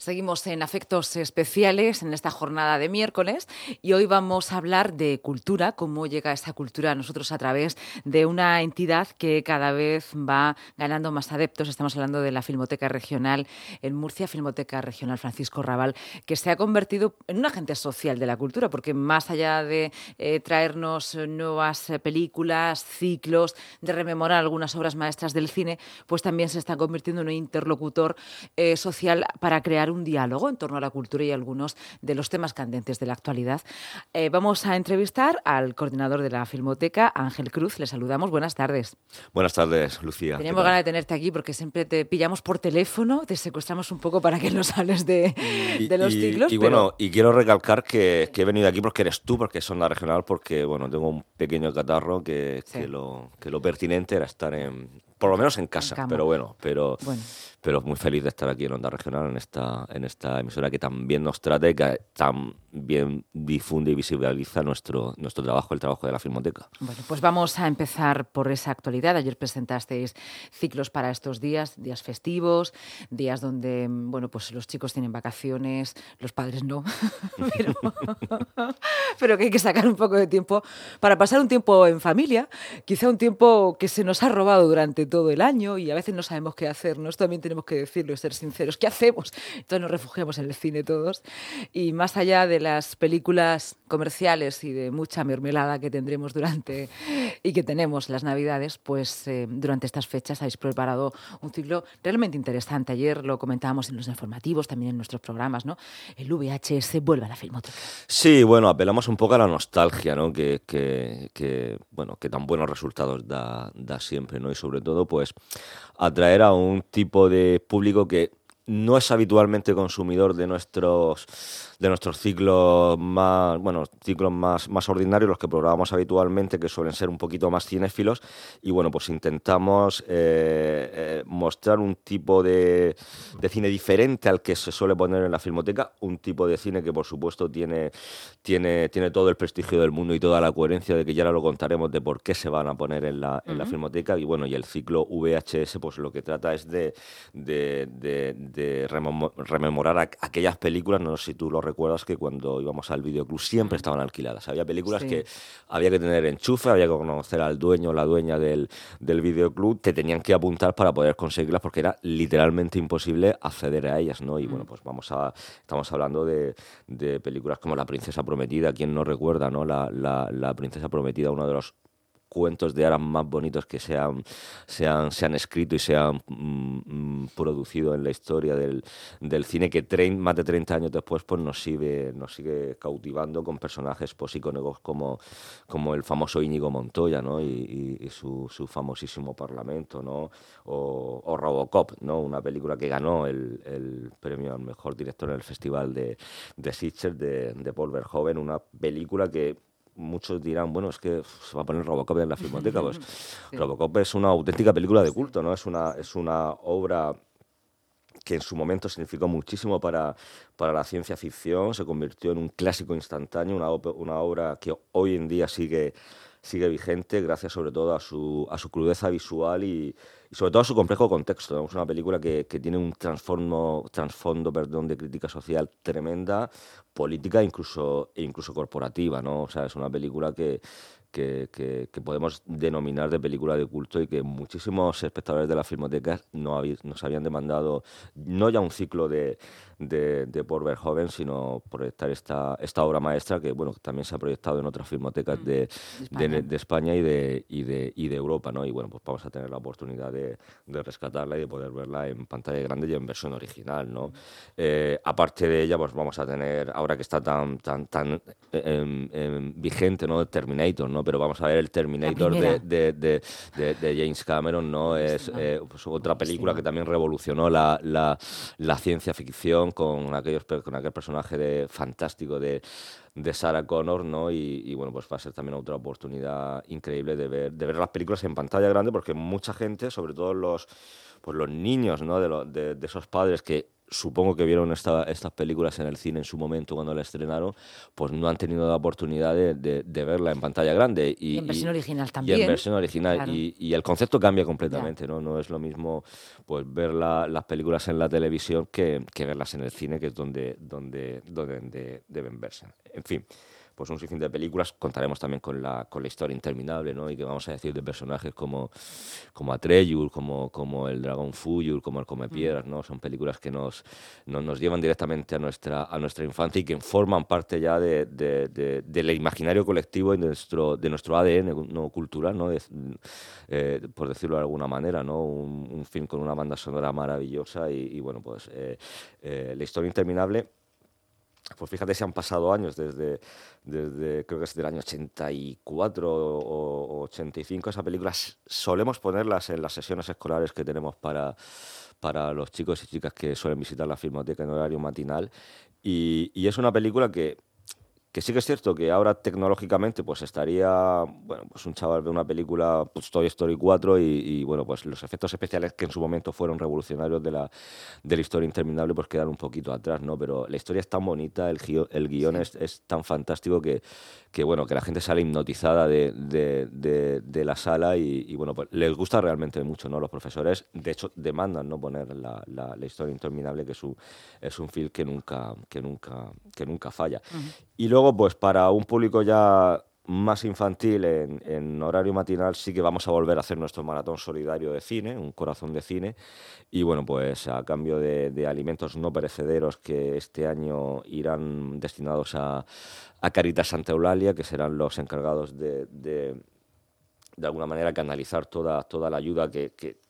Seguimos en Afectos Especiales en esta jornada de miércoles y hoy vamos a hablar de cultura, cómo llega esa cultura a nosotros a través de una entidad que cada vez va ganando más adeptos. Estamos hablando de la Filmoteca Regional en Murcia, Filmoteca Regional Francisco Raval, que se ha convertido en un agente social de la cultura, porque más allá de eh, traernos nuevas películas, ciclos, de rememorar algunas obras maestras del cine, pues también se está convirtiendo en un interlocutor eh, social para crear un diálogo en torno a la cultura y algunos de los temas candentes de la actualidad. Eh, vamos a entrevistar al coordinador de la Filmoteca, Ángel Cruz. Le saludamos. Buenas tardes. Buenas tardes, Lucía. Tenemos ganas de tenerte aquí porque siempre te pillamos por teléfono, te secuestramos un poco para que nos hables de, los ciclos. Y, bueno, y quiero recalcar que, he venido aquí porque eres tú, porque es la regional, porque bueno, tengo un pequeño catarro que, que, lo, que lo pertinente era estar en, por lo menos en casa, pero bueno, pero, pero muy feliz de estar aquí en Onda Regional, en esta, en esta emisora que también nos trata y que también difunde y visibiliza nuestro, nuestro trabajo, el trabajo de la Filmoteca. Bueno, pues vamos a empezar por esa actualidad. Ayer presentasteis ciclos para estos días, días festivos, días donde, bueno, pues los chicos tienen vacaciones, los padres no, pero, pero que hay que sacar un poco de tiempo para pasar un tiempo en familia, quizá un tiempo que se nos ha robado durante todo el año y a veces no sabemos qué hacer, ¿no? Esto también tenemos que decirlo y ser sinceros. ¿Qué hacemos? Entonces nos refugiamos en el cine todos. Y más allá de las películas comerciales y de mucha mermelada que tendremos durante y que tenemos las Navidades, pues eh, durante estas fechas habéis preparado un ciclo realmente interesante. Ayer lo comentábamos en los informativos, también en nuestros programas, ¿no? El VHS vuelve a la filmoteca. Sí, bueno, apelamos un poco a la nostalgia, ¿no? Que, que, bueno, que tan buenos resultados da, da siempre, ¿no? Y sobre todo, pues atraer a un tipo de público que no es habitualmente consumidor de nuestros de nuestros ciclos más, bueno, ciclos más, más ordinarios, los que programamos habitualmente, que suelen ser un poquito más cinéfilos, y bueno, pues intentamos eh, eh, mostrar un tipo de, de, cine diferente al que se suele poner en la filmoteca, un tipo de cine que por supuesto tiene, tiene, tiene todo el prestigio del mundo y toda la coherencia de que ya lo contaremos de por qué se van a poner en la, en la filmoteca, y bueno, y el ciclo VHS, pues lo que trata es de, de, de, rememorar aquellas películas, no sé si tú lo recuerdas que cuando íbamos al videoclub siempre estaban alquiladas. Había películas que había que tener enchufe, había que conocer al dueño o la dueña del, del videoclub, te tenían que apuntar para poder conseguirlas porque era literalmente imposible acceder a ellas, ¿no? Y bueno, pues vamos a, estamos hablando de, de películas como La Princesa Prometida, quien no recuerda, ¿no? La, la, la Princesa Prometida, uno de los cuentos de hadas más bonitos que se han, se han, escrito y se han mm, mm, producido en la historia del, del cine que más de 30 años después pues nos sigue, nos sigue cautivando con personajes pues, icónicos como, como el famoso Íñigo Montoya ¿no? y, su, su, famosísimo Parlamento ¿no? o, Robocop, ¿no? una película que ganó el, el, premio al mejor director en el Festival de, de de, de Paul Verhoeven, una película que muchos dirán, bueno, es que se va a poner Robocop en la filmoteca. Pues Robocop es una auténtica película de culto, ¿no? Es una, es una obra que en su momento significó muchísimo para, para la ciencia ficción, se convirtió en un clásico instantáneo, una, una obra que hoy en día sigue, sigue vigente gracias sobre todo a su, a su crudeza visual y, sobre todo a su complejo contexto. Es una película que, que tiene un trasfondo perdón, de crítica social tremenda, política incluso, e incluso corporativa. ¿no? O sea, es una película que, que, que, podemos denominar de película de culto y que muchísimos espectadores de la filmoteca no nos habían demandado no ya un ciclo de, de, de por Verhoeven, sino proyectar esta, esta obra maestra que bueno también se ha proyectado en otras filmotecas mm, de, de, España, y, de, y, de, y de Europa. ¿no? Y bueno, pues vamos a tener la oportunidad de, de rescatarla y de poder verla en pantalla grande y en versión original. ¿no? Eh, aparte de ella, pues vamos a tener, ahora que está tan, tan, tan em, em, vigente, ¿no? Terminator, ¿no? Pero vamos a ver el Terminator de, de, de, James Cameron, ¿no? Es eh, pues otra película que también revolucionó la, la, la, ciencia ficción con, aquellos, con aquel personaje de, fantástico de, de Sarah Connor, ¿no? Y, y, bueno, pues va a ser también otra oportunidad increíble de ver, de ver las películas en pantalla grande, porque mucha gente, sobre todo los, pues los niños, ¿no? De, de, de esos padres que supongo que vieron esta, estas películas en el cine en su momento cuando la estrenaron, pues no han tenido la oportunidad de, verla en pantalla grande. Y, en versión original también. Y en versión original. Y, el concepto cambia completamente, ¿no? No es lo mismo pues ver las películas en la televisión que, que, verlas en el cine, que es donde, donde, donde deben verse. En fin pues un sinfín de películas. Contaremos también con la, con la historia interminable, ¿no? Y que vamos a decir de personajes como, como Atreyur, como, como el dragón Fuyur, como el Come mm. Piedras, ¿no? Son películas que nos, nos llevan directamente a nuestra, a nuestra infancia y que forman parte ya de, de, del imaginario colectivo y de nuestro, de nuestro ADN no cultural, ¿no? Eh, por decirlo de alguna manera, ¿no? Un, film con una banda sonora maravillosa y, bueno, pues eh, eh, la historia interminable pues fíjate si han pasado años desde, desde creo que es del año 84 o, 85 esas películas solemos ponerlas en las sesiones escolares que tenemos para, para los chicos y chicas que suelen visitar la filmoteca en horario matinal. Y, y es una película que que sí que es cierto que ahora tecnológicamente pues estaría, bueno, pues un chaval ve una película, pues Toy Story 4 y, bueno, pues los efectos especiales que en su momento fueron revolucionarios de la, de la historia interminable pues quedan un poquito atrás, ¿no? Pero la historia es tan bonita, el, el guion es, es, tan fantástico que, que, bueno, que la gente sale hipnotizada de, de, de, la sala y, bueno, pues les gusta realmente mucho, ¿no? Los profesores, de hecho, demandan no poner la, la, historia interminable, que es un, es un film que nunca, que nunca, que nunca falla. Y luego, pues para un público ya más infantil en, horario matinal sí que vamos a volver a hacer nuestro maratón solidario de cine, un corazón de cine, y bueno, pues a cambio de, alimentos no perecederos que este año irán destinados a, a Caritas Santa Eulalia, que serán los encargados de, de, alguna manera canalizar toda, toda la ayuda que,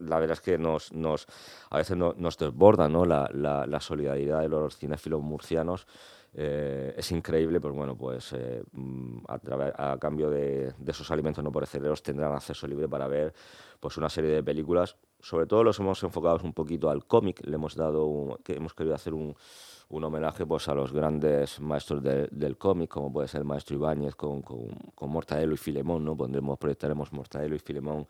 la verdad es que nos, nos a veces nos desborda ¿no? la, la solidaridad de los cinéfilos murcianos eh, es increíble, pues bueno, pues eh, mm, a, cambio de, esos alimentos no perecederos tendrán acceso libre para ver pues una serie de películas. Sobre todo los hemos enfocado un poquito al cómic, le hemos dado, que hemos querido hacer un, un homenaje pues, a los grandes maestros del cómic, como puede ser el maestro Ibáñez con, con, Mortadelo y Filemón, ¿no? Pondremos, proyectaremos Mortadelo y Filemón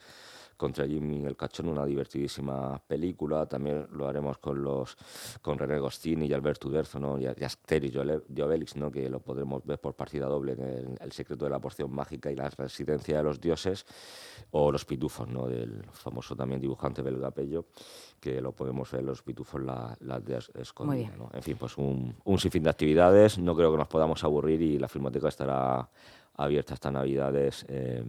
contra Jimmy el Cachón, una divertidísima película. También lo haremos con los con René Gostini y Alberto Uderzo, ¿no? y, y y Obelix, ¿no? que lo podremos ver por partida doble en el, secreto de la porción mágica y la residencia de los dioses, o Los Pitufos, ¿no? del famoso también dibujante belga Pello, que lo podemos ver Los Pitufos la, la de escondida. ¿no? En fin, pues un, un sinfín de actividades. No creo que nos podamos aburrir y la filmoteca estará abierta hasta Navidades. Eh,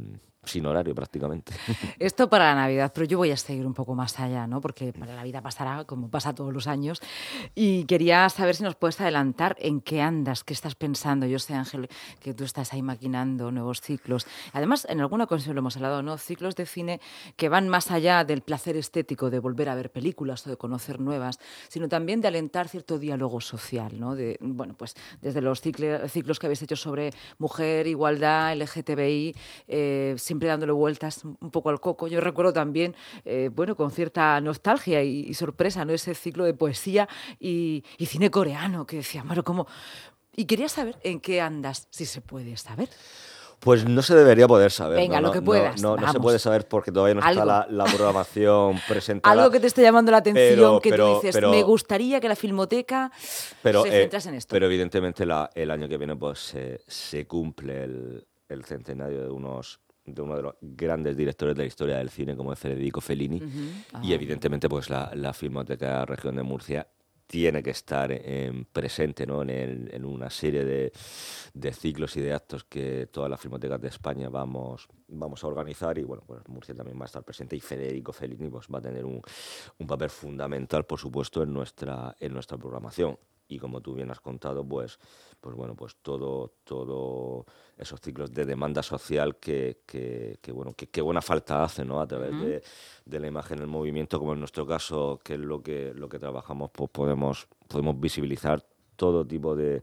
sin horario prácticamente. Esto para la Navidad, pero yo voy a seguir un poco más allá, ¿no? Porque para la vida pasará como pasa todos los años. Y quería saber si nos puedes adelantar en qué andas, qué estás pensando. Yo sé, Ángel, que tú estás ahí maquinando nuevos ciclos. Además, en alguna ocasión lo hemos hablado, ¿no? Ciclos de cine que van más allá del placer estético de volver a ver películas o de conocer nuevas, sino también de alentar cierto diálogo social, ¿no? Bueno, pues desde los ciclos que habéis hecho sobre mujer, igualdad, LGTBI, eh, siempre dándole vueltas un poco al coco. Yo recuerdo también, eh, bueno, con cierta nostalgia y, sorpresa, ¿no? Ese ciclo de poesía y, cine coreano que decía, bueno, ¿cómo? Y quería saber en qué andas, si se puede saber. Pues no se debería poder saber. Venga, lo que puedas. No, no, se puede saber porque todavía no está la, programación presentada. Algo que te esté llamando la atención, que tú dices, me gustaría que la filmoteca pero, se centrase en esto. Pero evidentemente el año que viene pues se cumple el, el centenario de unos de uno de los grandes directores de la historia del cine, como es Federico Fellini. Y ah. evidentemente, pues la, la Filmoteca Región de Murcia tiene que estar en, presente ¿no? en, en, una serie de, de, ciclos y de actos que todas las filmotecas de España vamos, vamos a organizar y bueno, pues Murcia también va a estar presente y Federico Fellini pues, va a tener un, un papel fundamental, por supuesto, en nuestra, en nuestra programación. Y como tú bien has contado, pues, pues bueno, pues todo, todo esos ciclos de demanda social que, que, bueno, que, buena falta hace, ¿no? A través de, de, la imagen, el movimiento, como en nuestro caso, que es lo que, lo que trabajamos, pues podemos, podemos visibilizar todo tipo de,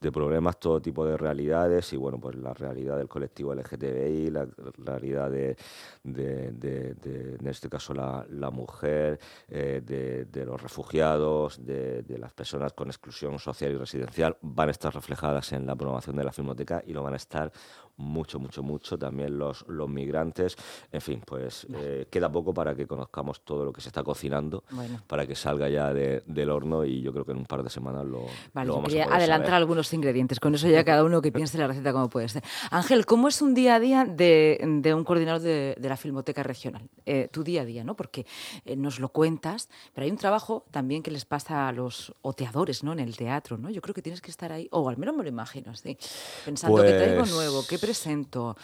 de problemas, todo tipo de realidades y bueno, pues la realidad del colectivo LGTBI, la realidad de, de, en este caso la, la mujer, eh, de, los refugiados, de, las personas con exclusión social y residencial van a estar reflejadas en la programación de la Filmoteca y lo van a estar mucho, mucho, mucho. También los, los migrantes. En fin, pues eh, queda poco para que conozcamos todo lo que se está cocinando, para que salga ya del horno y yo creo que en un par de semanas lo, vale, vamos a adelantar algunos ingredientes. Con eso ya cada uno que piense la receta como puede ser. Ángel, ¿cómo es un día a día de, de un coordinador de, de, la Filmoteca Regional? Eh, tu día a día, ¿no? Porque eh, nos lo cuentas, pero hay un trabajo también que les pasa a los oteadores, ¿no? En el teatro, ¿no? Yo creo que tienes que estar ahí, o al menos me lo imagino así, pensando que traigo nuevo, qué presento,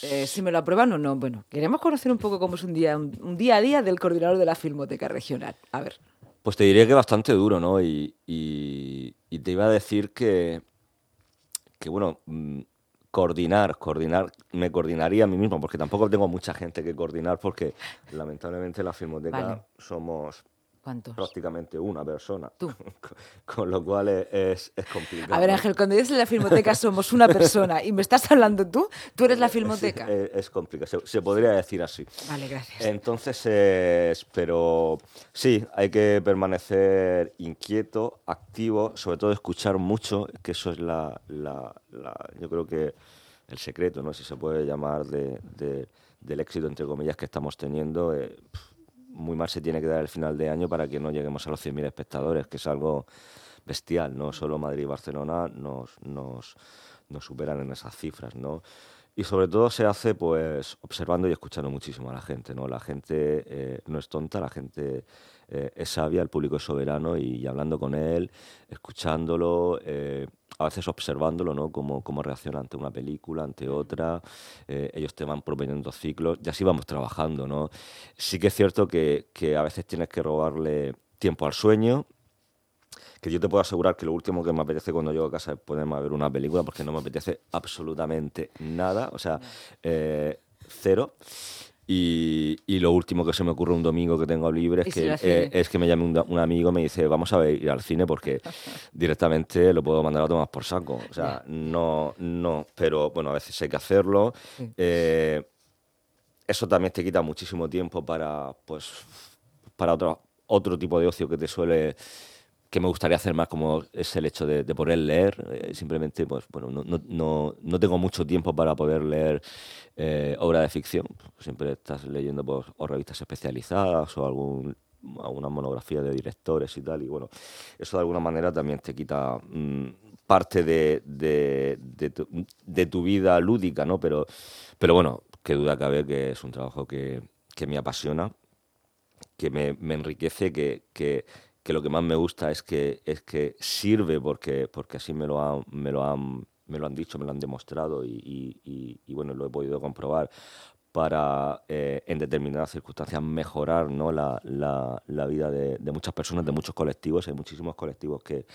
eh, si me lo aprueban o no. Bueno, queremos conocer un poco cómo es un día, un, día a día del coordinador de la Filmoteca Regional. A ver. Pues te diría que bastante duro, ¿no? Y, te iba a decir que, que bueno, mm, coordinar, coordinar, me coordinaría a mí mismo, porque tampoco tengo mucha gente que coordinar, porque lamentablemente la Filmoteca somos Prácticamente una persona. Tú. Con, lo cual es, es, complicado. A ver, Ángel, cuando dices la filmoteca somos una persona y me estás hablando tú, tú eres la filmoteca. Es, complicado, se, podría decir así. Vale, gracias. Entonces, es, pero sí, hay que permanecer inquieto, activo, sobre todo escuchar mucho, que eso es la, la, yo creo que el secreto, ¿no? Si se puede llamar de, del éxito, entre comillas, que estamos teniendo. Eh, muy mal se tiene que dar el final de año para que no lleguemos a los 100.000 espectadores, que es algo bestial, no solo Madrid y Barcelona nos, nos, superan en esas cifras, ¿no? Y sobre todo se hace pues observando y escuchando muchísimo a la gente, ¿no? La gente eh, no es tonta, la gente eh, es sabia, el público es soberano y, hablando con él, escuchándolo, eh, a veces observándolo, ¿no? Cómo, cómo reacciona ante una película, ante otra, ellos te van proponiendo ciclos y así vamos trabajando, ¿no? Sí que es cierto que, que a veces tienes que robarle tiempo al sueño, que yo te puedo asegurar que lo último que me apetece cuando llego a casa es ponerme a ver una película porque no me apetece absolutamente nada, o sea, eh, cero. Y, y, lo último que se me ocurre un domingo que tengo libre es, que, eh, es que me llame un, amigo y me dice, vamos a ir al cine porque directamente lo puedo mandar a tomar por saco. O sea, no, no, pero bueno, a veces hay que hacerlo. Eh, eso también te quita muchísimo tiempo para, pues, para otro, otro tipo de ocio que te suele que me gustaría hacer más, como es el hecho de, poder leer. Eh, simplemente, pues bueno, no, no, no, tengo mucho tiempo para poder leer eh, obra de ficción. Siempre estás leyendo pues, o revistas especializadas o algún alguna monografía de directores y tal. Y bueno, eso de alguna manera también te quita mm, parte de, de, de, tu, de, vida lúdica, ¿no? Pero, pero bueno, qué duda cabe que es un trabajo que, que me apasiona, que me, enriquece, que, que que lo que más me gusta es que, es que sirve porque, porque así me lo, han, me, lo han, me lo han dicho, me lo han demostrado y, y, bueno, lo he podido comprobar para eh, en determinadas circunstancias mejorar ¿no? la, la, la vida de, muchas personas, de muchos colectivos. Hay muchísimos colectivos que,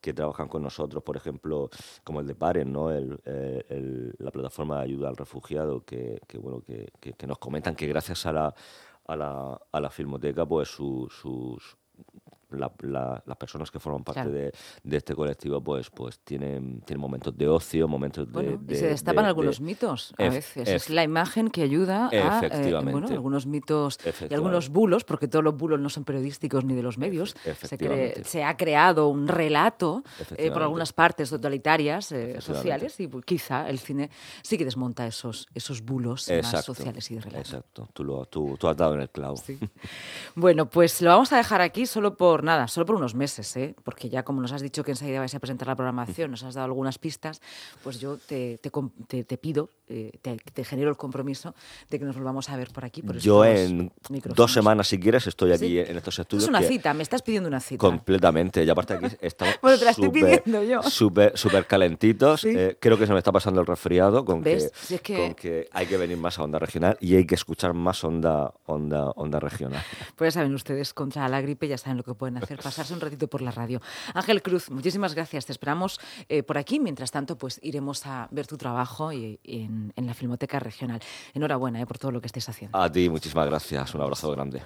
que trabajan con nosotros, por ejemplo, como el de Paren, ¿no? El, el, la plataforma de ayuda al refugiado, que, que bueno, que, que, nos comentan que gracias a la, a la, a la filmoteca, pues sus las personas que forman parte de, de, este colectivo pues pues tienen, tienen momentos de ocio, momentos de, y se destapan algunos mitos a veces. es la imagen que ayuda a eh, bueno, algunos mitos y algunos bulos, porque todos los bulos no son periodísticos ni de los medios. Se, se, ha creado un relato eh, por algunas partes totalitarias eh, sociales y pues, quizá el cine sí que desmonta esos, esos bulos más sociales y de relato. Exacto, tú, lo, tú, tú has dado en el clavo. bueno, pues lo vamos a dejar aquí solo por nada, solo por unos meses, ¿eh? porque ya como nos has dicho que enseguida vais a presentar la programación, nos has dado algunas pistas, pues yo te, te, pido, eh, te, genero el compromiso de que nos volvamos a ver por aquí. Por yo en dos semanas, si quieres, estoy aquí en estos estudios. Es una cita, me estás pidiendo una cita. Completamente, y aparte aquí estamos bueno, te. Súper calentitos. Eh, creo que se me está pasando el resfriado con que, con que hay que venir más a onda regional y hay que escuchar más onda, onda, onda regional. Pues ya saben ustedes, contra la gripe ya saben lo que pueden hacer, pasarse un ratito por la radio. Ángel Cruz, muchísimas gracias. Te esperamos eh, por aquí. Mientras tanto, pues iremos a ver tu trabajo y, en, la Filmoteca Regional. Enhorabuena eh, por todo lo que estés haciendo. A ti, muchísimas gracias. Un abrazo grande.